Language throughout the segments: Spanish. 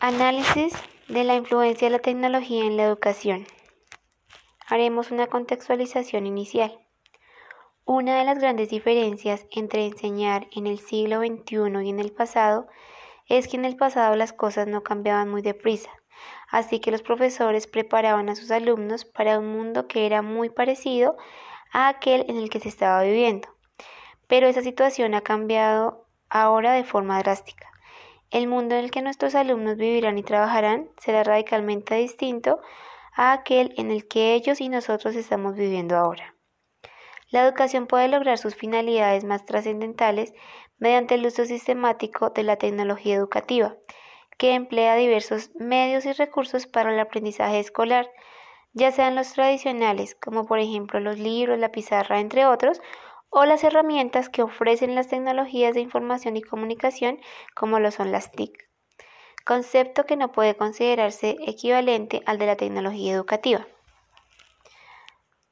Análisis de la influencia de la tecnología en la educación. Haremos una contextualización inicial. Una de las grandes diferencias entre enseñar en el siglo XXI y en el pasado es que en el pasado las cosas no cambiaban muy deprisa, así que los profesores preparaban a sus alumnos para un mundo que era muy parecido a aquel en el que se estaba viviendo. Pero esa situación ha cambiado ahora de forma drástica. El mundo en el que nuestros alumnos vivirán y trabajarán será radicalmente distinto a aquel en el que ellos y nosotros estamos viviendo ahora. La educación puede lograr sus finalidades más trascendentales mediante el uso sistemático de la tecnología educativa, que emplea diversos medios y recursos para el aprendizaje escolar, ya sean los tradicionales, como por ejemplo los libros, la pizarra, entre otros, o las herramientas que ofrecen las tecnologías de información y comunicación, como lo son las TIC, concepto que no puede considerarse equivalente al de la tecnología educativa.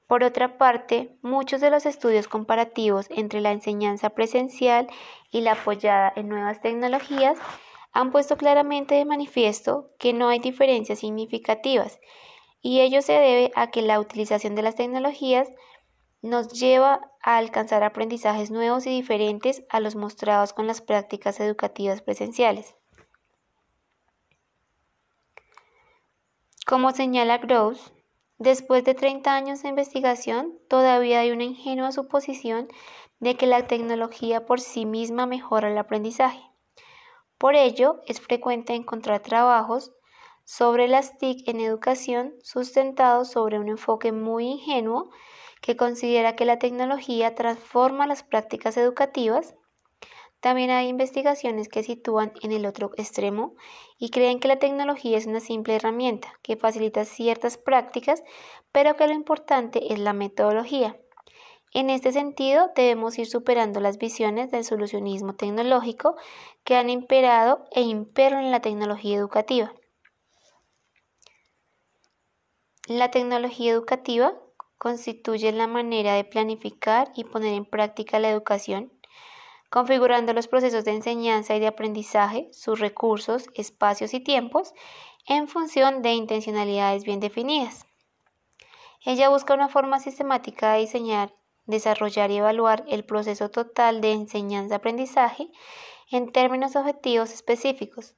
Por otra parte, muchos de los estudios comparativos entre la enseñanza presencial y la apoyada en nuevas tecnologías han puesto claramente de manifiesto que no hay diferencias significativas y ello se debe a que la utilización de las tecnologías nos lleva a alcanzar aprendizajes nuevos y diferentes a los mostrados con las prácticas educativas presenciales. Como señala Gross, después de 30 años de investigación, todavía hay una ingenua suposición de que la tecnología por sí misma mejora el aprendizaje. Por ello, es frecuente encontrar trabajos sobre las TIC en educación sustentados sobre un enfoque muy ingenuo que considera que la tecnología transforma las prácticas educativas. También hay investigaciones que sitúan en el otro extremo y creen que la tecnología es una simple herramienta que facilita ciertas prácticas, pero que lo importante es la metodología. En este sentido, debemos ir superando las visiones del solucionismo tecnológico que han imperado e imperan en la tecnología educativa. La tecnología educativa constituye la manera de planificar y poner en práctica la educación, configurando los procesos de enseñanza y de aprendizaje, sus recursos, espacios y tiempos, en función de intencionalidades bien definidas. Ella busca una forma sistemática de diseñar desarrollar y evaluar el proceso total de enseñanza-aprendizaje en términos objetivos específicos,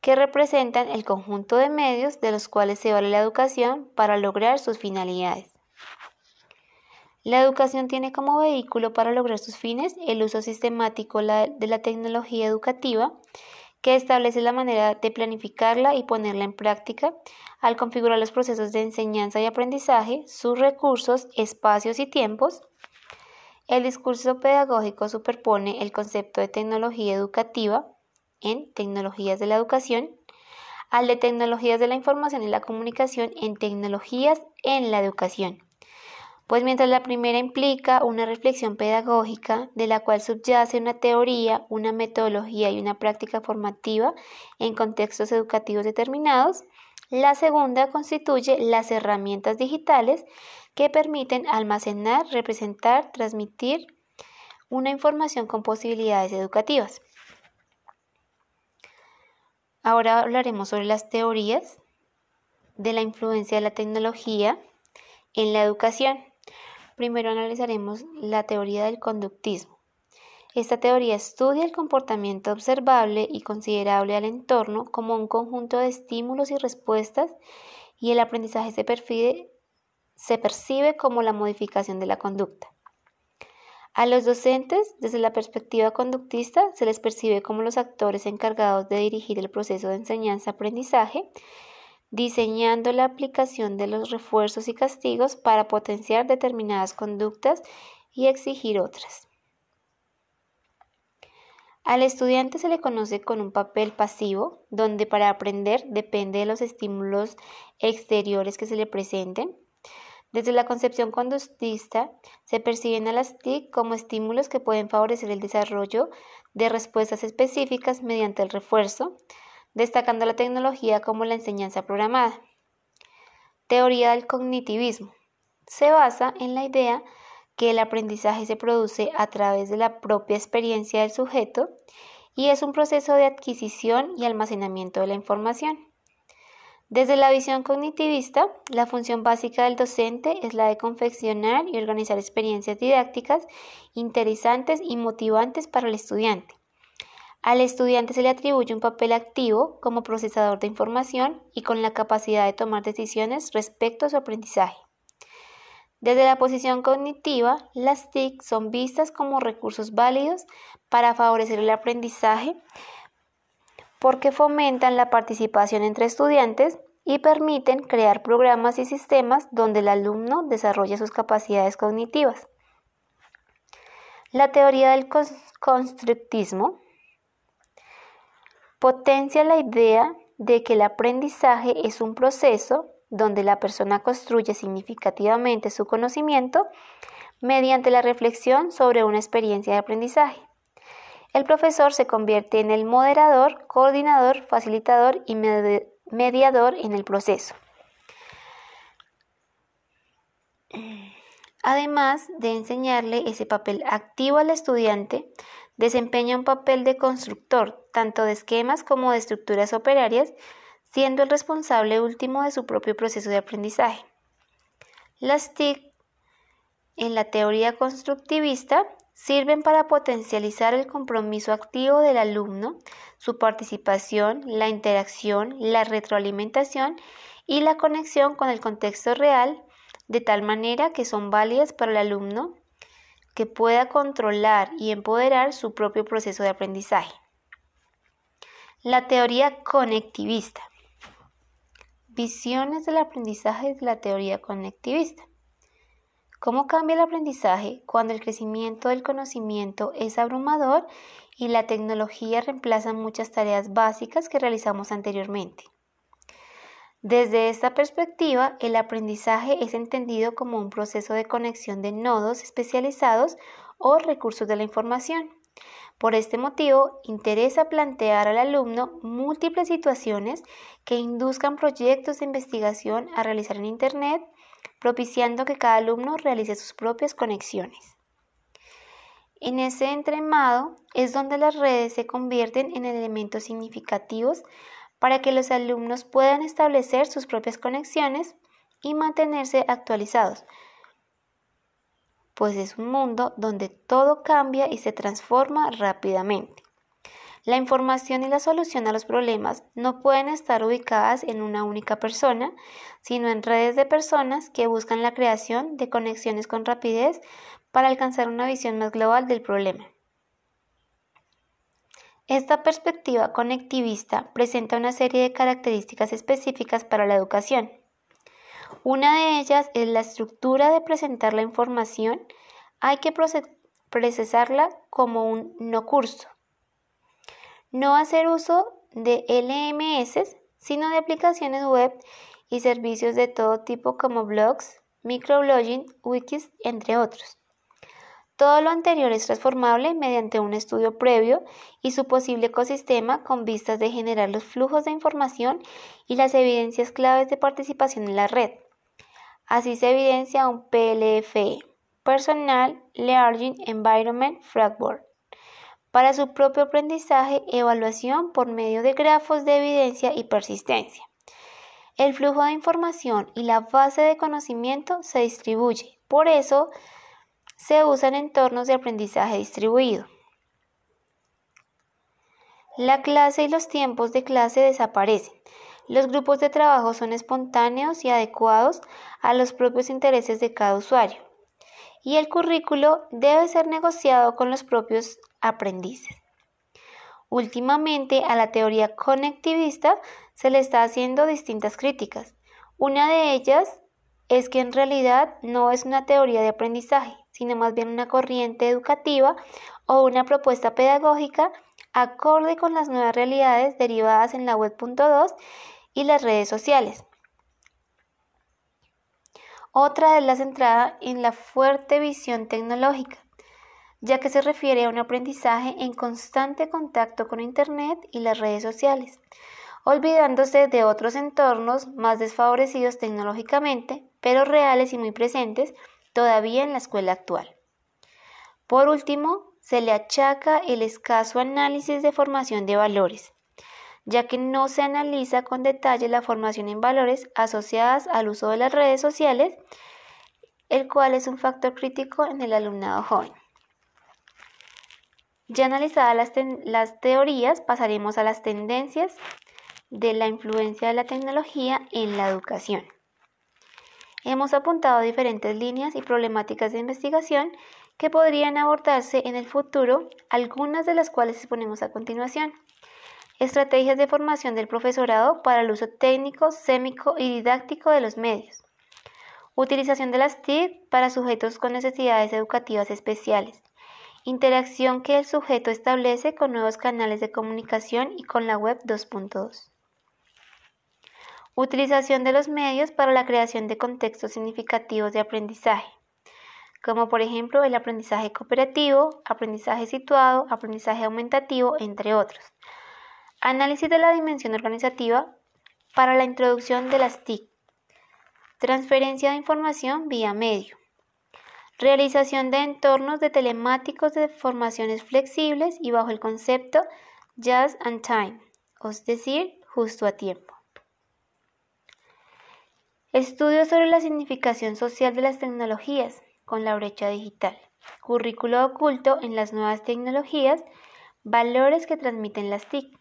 que representan el conjunto de medios de los cuales se vale la educación para lograr sus finalidades. La educación tiene como vehículo para lograr sus fines el uso sistemático de la tecnología educativa que establece la manera de planificarla y ponerla en práctica al configurar los procesos de enseñanza y aprendizaje, sus recursos, espacios y tiempos. El discurso pedagógico superpone el concepto de tecnología educativa en tecnologías de la educación al de tecnologías de la información y la comunicación en tecnologías en la educación pues mientras la primera implica una reflexión pedagógica de la cual subyace una teoría, una metodología y una práctica formativa en contextos educativos determinados, la segunda constituye las herramientas digitales que permiten almacenar, representar, transmitir una información con posibilidades educativas. Ahora hablaremos sobre las teorías de la influencia de la tecnología en la educación. Primero analizaremos la teoría del conductismo. Esta teoría estudia el comportamiento observable y considerable al entorno como un conjunto de estímulos y respuestas y el aprendizaje se percibe, como la modificación de la conducta. A los docentes, desde la perspectiva conductista, se les percibe como los actores encargados de dirigir el proceso de enseñanza-aprendizaje diseñando la aplicación de los refuerzos y castigos para potenciar determinadas conductas y exigir otras. Al estudiante se le conoce con un papel pasivo, donde para aprender depende de los estímulos exteriores que se le presenten. Desde la concepción conductista se perciben a las TIC como estímulos que pueden favorecer el desarrollo de respuestas específicas mediante el refuerzo, destacando la tecnología como la enseñanza programada. Teoría del cognitivismo. Se basa en la idea que el aprendizaje se produce a través de la propia experiencia del sujeto y es un proceso de adquisición y almacenamiento de la información. Desde la visión cognitivista, la función básica del docente es la de confeccionar y organizar experiencias didácticas interesantes y motivantes para el estudiante. Al estudiante se le atribuye un papel activo como procesador de información y con la capacidad de tomar decisiones respecto a su aprendizaje. Desde la posición cognitiva, las TIC son vistas como recursos válidos para favorecer el aprendizaje porque fomentan la participación entre estudiantes y permiten crear programas y sistemas donde el alumno desarrolla sus capacidades cognitivas. La teoría del constructismo potencia la idea de que el aprendizaje es un proceso donde la persona construye significativamente su conocimiento mediante la reflexión sobre una experiencia de aprendizaje. El profesor se convierte en el moderador, coordinador, facilitador y mediador en el proceso. Además de enseñarle ese papel activo al estudiante, desempeña un papel de constructor, tanto de esquemas como de estructuras operarias, siendo el responsable último de su propio proceso de aprendizaje. Las TIC, en la teoría constructivista, sirven para potencializar el compromiso activo del alumno, su participación, la interacción, la retroalimentación y la conexión con el contexto real, de tal manera que son válidas para el alumno que pueda controlar y empoderar su propio proceso de aprendizaje. La teoría conectivista. Visiones del aprendizaje de la teoría conectivista. ¿Cómo cambia el aprendizaje cuando el crecimiento del conocimiento es abrumador y la tecnología reemplaza muchas tareas básicas que realizamos anteriormente? Desde esta perspectiva, el aprendizaje es entendido como un proceso de conexión de nodos especializados o recursos de la información. Por este motivo, interesa plantear al alumno múltiples situaciones que induzcan proyectos de investigación a realizar en Internet propiciando que cada alumno realice sus propias conexiones. En ese entremado es donde las redes se convierten en elementos significativos para que los alumnos puedan establecer sus propias conexiones y mantenerse actualizados, pues es un mundo donde todo cambia y se transforma rápidamente. La información y la solución a los problemas no pueden estar ubicadas en una única persona, sino en redes de personas que buscan la creación de conexiones con rapidez para alcanzar una visión más global del problema. Esta perspectiva conectivista presenta una serie de características específicas para la educación. Una de ellas es la estructura de presentar la información. Hay que procesarla como un no curso no hacer uso de LMS, sino de aplicaciones web y servicios de todo tipo como blogs, microblogging, wikis, entre otros. Todo lo anterior es transformable mediante un estudio previo y su posible ecosistema con vistas de generar los flujos de información y las evidencias claves de participación en la red. Así se evidencia un PLFE, Personal Learning Environment Framework, para su propio aprendizaje, evaluación por medio de grafos de evidencia y persistencia. El flujo de información y la base de conocimiento se distribuye, por eso se usan entornos de aprendizaje distribuido. La clase y los tiempos de clase desaparecen. Los grupos de trabajo son espontáneos y adecuados a los propios intereses de cada usuario. Y el currículo debe ser negociado con los propios aprendices. Últimamente a la teoría conectivista se le está haciendo distintas críticas. Una de ellas es que en realidad no es una teoría de aprendizaje, sino más bien una corriente educativa o una propuesta pedagógica acorde con las nuevas realidades derivadas en la web.2 y las redes sociales. Otra es la centrada en la fuerte visión tecnológica, ya que se refiere a un aprendizaje en constante contacto con Internet y las redes sociales, olvidándose de otros entornos más desfavorecidos tecnológicamente, pero reales y muy presentes todavía en la escuela actual. Por último, se le achaca el escaso análisis de formación de valores, ya que no se analiza con detalle la formación en valores asociadas al uso de las redes sociales, el cual es un factor crítico en el alumnado joven. Ya analizadas las, teorías, pasaremos a las tendencias de la influencia de la tecnología en la educación. Hemos apuntado diferentes líneas y problemáticas de investigación que podrían abordarse en el futuro, algunas de las cuales exponemos a continuación. Estrategias de formación del profesorado para el uso técnico, sémico y didáctico de los medios. Utilización de las TIC para sujetos con necesidades educativas especiales. Interacción que el sujeto establece con nuevos canales de comunicación y con la web 2.2. Utilización de los medios para la creación de contextos significativos de aprendizaje, como por ejemplo el aprendizaje cooperativo, aprendizaje situado, aprendizaje aumentativo, entre otros. Análisis de la dimensión organizativa para la introducción de las TIC. Transferencia de información vía medio. Realización de entornos de telemáticos de formaciones flexibles y bajo el concepto just and time, es decir, justo a tiempo. Estudios sobre la significación social de las tecnologías con la brecha digital. Currículo oculto en las nuevas tecnologías. Valores que transmiten las TIC.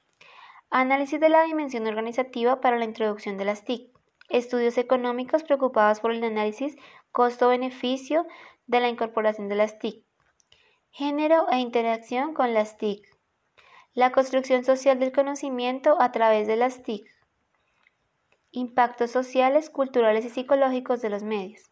Análisis de la dimensión organizativa para la introducción de las TIC. Estudios económicos preocupados por el análisis costo-beneficio de la incorporación de las TIC, género e interacción con las TIC, la construcción social del conocimiento a través de las TIC, impactos sociales, culturales y psicológicos de los medios,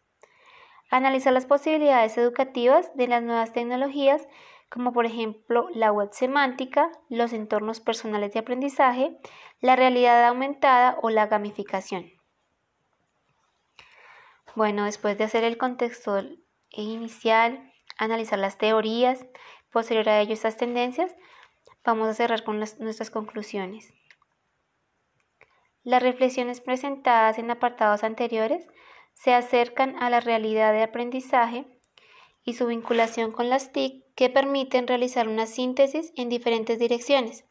analizar las posibilidades educativas de las nuevas tecnologías, como por ejemplo la web semántica, los entornos personales de aprendizaje, la realidad aumentada o la gamificación. Bueno, después de hacer el contexto inicial, analizar las teorías, posterior a ello estas tendencias, vamos a cerrar con nuestras conclusiones. Las reflexiones presentadas en apartados anteriores se acercan a la realidad de aprendizaje y su vinculación con las TIC que permiten realizar una síntesis en diferentes direcciones.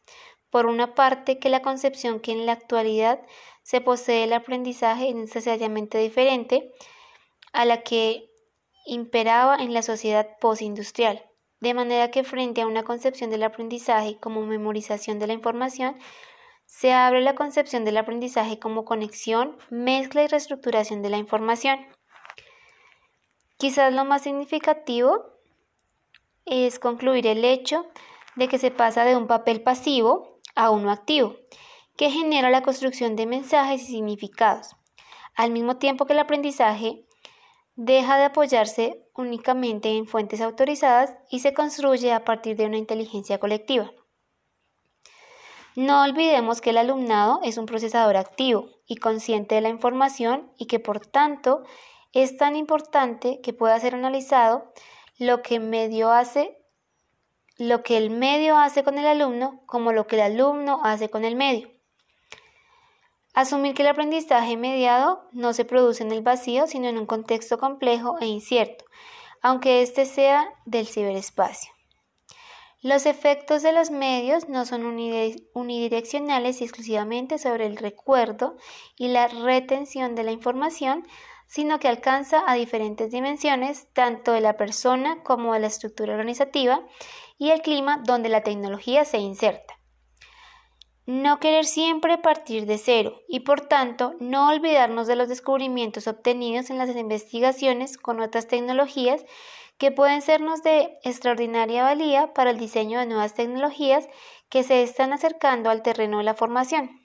Por una parte, que la concepción que en la actualidad se posee del aprendizaje es necesariamente diferente a la que imperaba en la sociedad postindustrial, de manera que frente a una concepción del aprendizaje como memorización de la información, se abre la concepción del aprendizaje como conexión, mezcla y reestructuración de la información. Quizás lo más significativo es concluir el hecho de que se pasa de un papel pasivo a uno activo, que genera la construcción de mensajes y significados, al mismo tiempo que el aprendizaje deja de apoyarse únicamente en fuentes autorizadas y se construye a partir de una inteligencia colectiva. No olvidemos que el alumnado es un procesador activo y consciente de la información y que por tanto es tan importante que pueda ser analizado lo que, el medio hace con el alumno como lo que el alumno hace con el medio. Asumir que el aprendizaje mediado no se produce en el vacío, sino en un contexto complejo e incierto, aunque éste sea del ciberespacio. Los efectos de los medios no son unidireccionales y exclusivamente sobre el recuerdo y la retención de la información, sino que alcanza a diferentes dimensiones, tanto de la persona como de la estructura organizativa y el clima donde la tecnología se inserta. No querer siempre partir de cero y por tanto no olvidarnos de los descubrimientos obtenidos en las investigaciones con otras tecnologías que pueden sernos de extraordinaria valía para el diseño de nuevas tecnologías que se están acercando al terreno de la formación.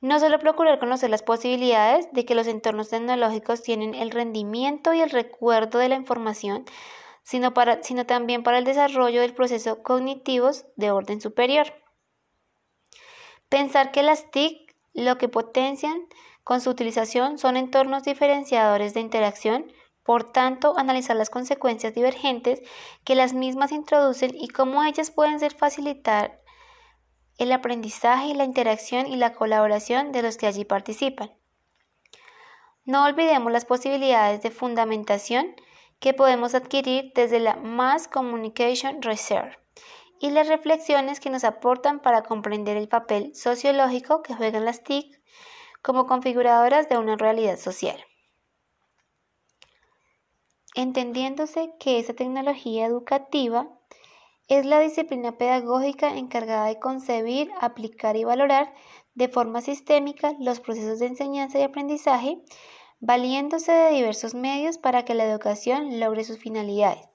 No solo procurar conocer las posibilidades de que los entornos tecnológicos tienen el rendimiento y el recuerdo de la información, sino, también para el desarrollo del proceso cognitivos de orden superior. Pensar que las TIC lo que potencian con su utilización son entornos diferenciadores de interacción, por tanto, analizar las consecuencias divergentes que las mismas introducen y cómo ellas pueden ser facilitar el aprendizaje, la interacción y la colaboración de los que allí participan. No olvidemos las posibilidades de fundamentación que podemos adquirir desde la Mass Communication Research y las reflexiones que nos aportan para comprender el papel sociológico que juegan las TIC como configuradoras de una realidad social. Entendiéndose que esa tecnología educativa es la disciplina pedagógica encargada de concebir, aplicar y valorar de forma sistémica los procesos de enseñanza y aprendizaje, valiéndose de diversos medios para que la educación logre sus finalidades.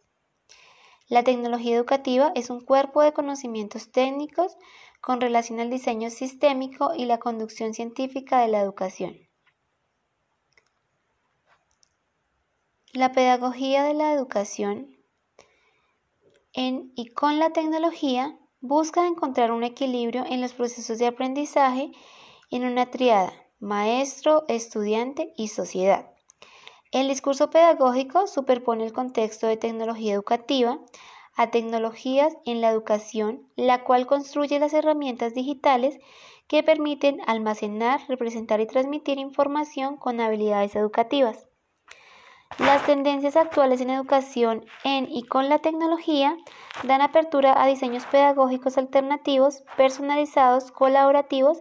La tecnología educativa es un cuerpo de conocimientos técnicos con relación al diseño sistémico y la conducción científica de la educación. La pedagogía de la educación en y con la tecnología busca encontrar un equilibrio en los procesos de aprendizaje en una triada maestro, estudiante y sociedad. El discurso pedagógico superpone el contexto de tecnología educativa a tecnologías en la educación, la cual construye las herramientas digitales que permiten almacenar, representar y transmitir información con habilidades educativas. Las tendencias actuales en educación en y con la tecnología dan apertura a diseños pedagógicos alternativos, personalizados, colaborativos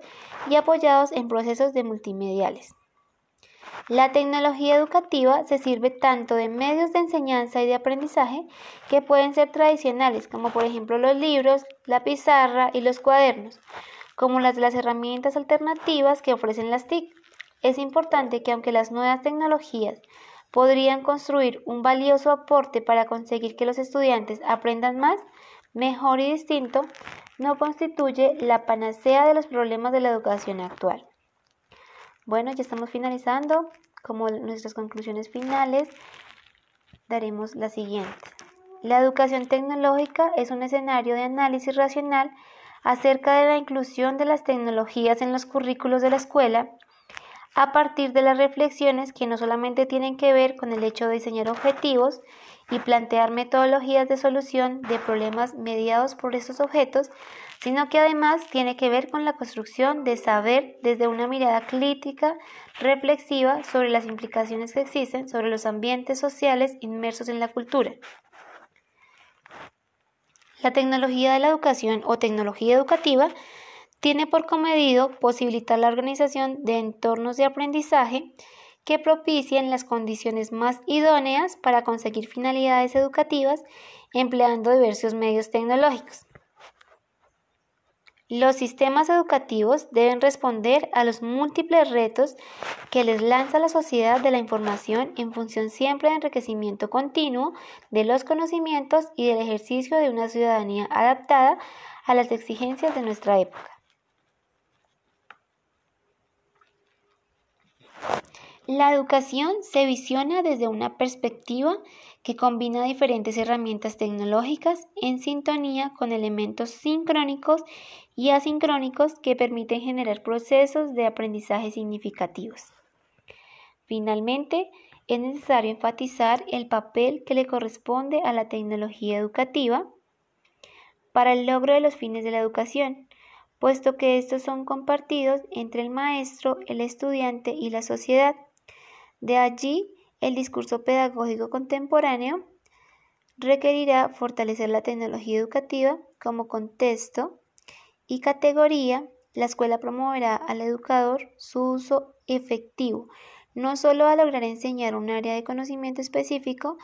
y apoyados en procesos de multimediales. La tecnología educativa se sirve tanto de medios de enseñanza y de aprendizaje que pueden ser tradicionales, como por ejemplo los libros, la pizarra y los cuadernos, como las de las herramientas alternativas que ofrecen las TIC. Es importante que aunque las nuevas tecnologías podrían construir un valioso aporte para conseguir que los estudiantes aprendan más, mejor y distinto, no constituye la panacea de los problemas de la educación actual. Bueno, ya estamos finalizando. Como nuestras conclusiones finales, daremos la siguiente. La educación tecnológica es un escenario de análisis racional acerca de la inclusión de las tecnologías en los currículos de la escuela a partir de las reflexiones que no solamente tienen que ver con el hecho de diseñar objetivos y plantear metodologías de solución de problemas mediados por estos objetos, sino que además tiene que ver con la construcción de saber desde una mirada crítica, reflexiva sobre las implicaciones que existen sobre los ambientes sociales inmersos en la cultura. La tecnología de la educación o tecnología educativa tiene por comedido posibilitar la organización de entornos de aprendizaje que propicien las condiciones más idóneas para conseguir finalidades educativas empleando diversos medios tecnológicos. Los sistemas educativos deben responder a los múltiples retos que les lanza la sociedad de la información en función siempre de enriquecimiento continuo de los conocimientos y del ejercicio de una ciudadanía adaptada a las exigencias de nuestra época. La educación se visiona desde una perspectiva que combina diferentes herramientas tecnológicas en sintonía con elementos sincrónicos y asincrónicos que permiten generar procesos de aprendizaje significativos. Finalmente, es necesario enfatizar el papel que le corresponde a la tecnología educativa para el logro de los fines de la educación, puesto que estos son compartidos entre el maestro, el estudiante y la sociedad. De allí el discurso pedagógico contemporáneo requerirá fortalecer la tecnología educativa como contexto y categoría. La escuela promoverá al educador su uso efectivo, no solo a lograr enseñar un área de conocimiento específico,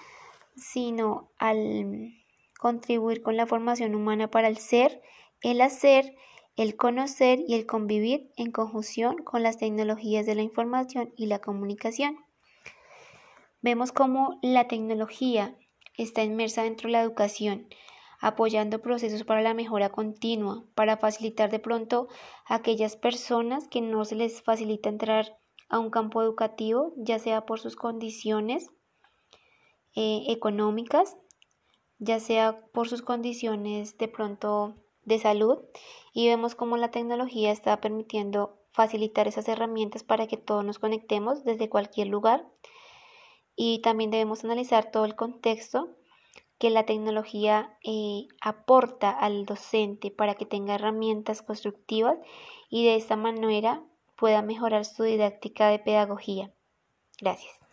sino al contribuir con la formación humana para el ser, el hacer, el conocer y el convivir en conjunción con las tecnologías de la información y la comunicación. Vemos cómo la tecnología está inmersa dentro de la educación, apoyando procesos para la mejora continua, para facilitar de pronto a aquellas personas que no se les facilita entrar a un campo educativo, ya sea por sus condiciones eh, económicas, ya sea por sus condiciones de pronto de salud, y vemos cómo la tecnología está permitiendo facilitar esas herramientas para que todos nos conectemos desde cualquier lugar y también debemos analizar todo el contexto que la tecnología eh, aporta al docente para que tenga herramientas constructivas y de esta manera pueda mejorar su didáctica de pedagogía. Gracias.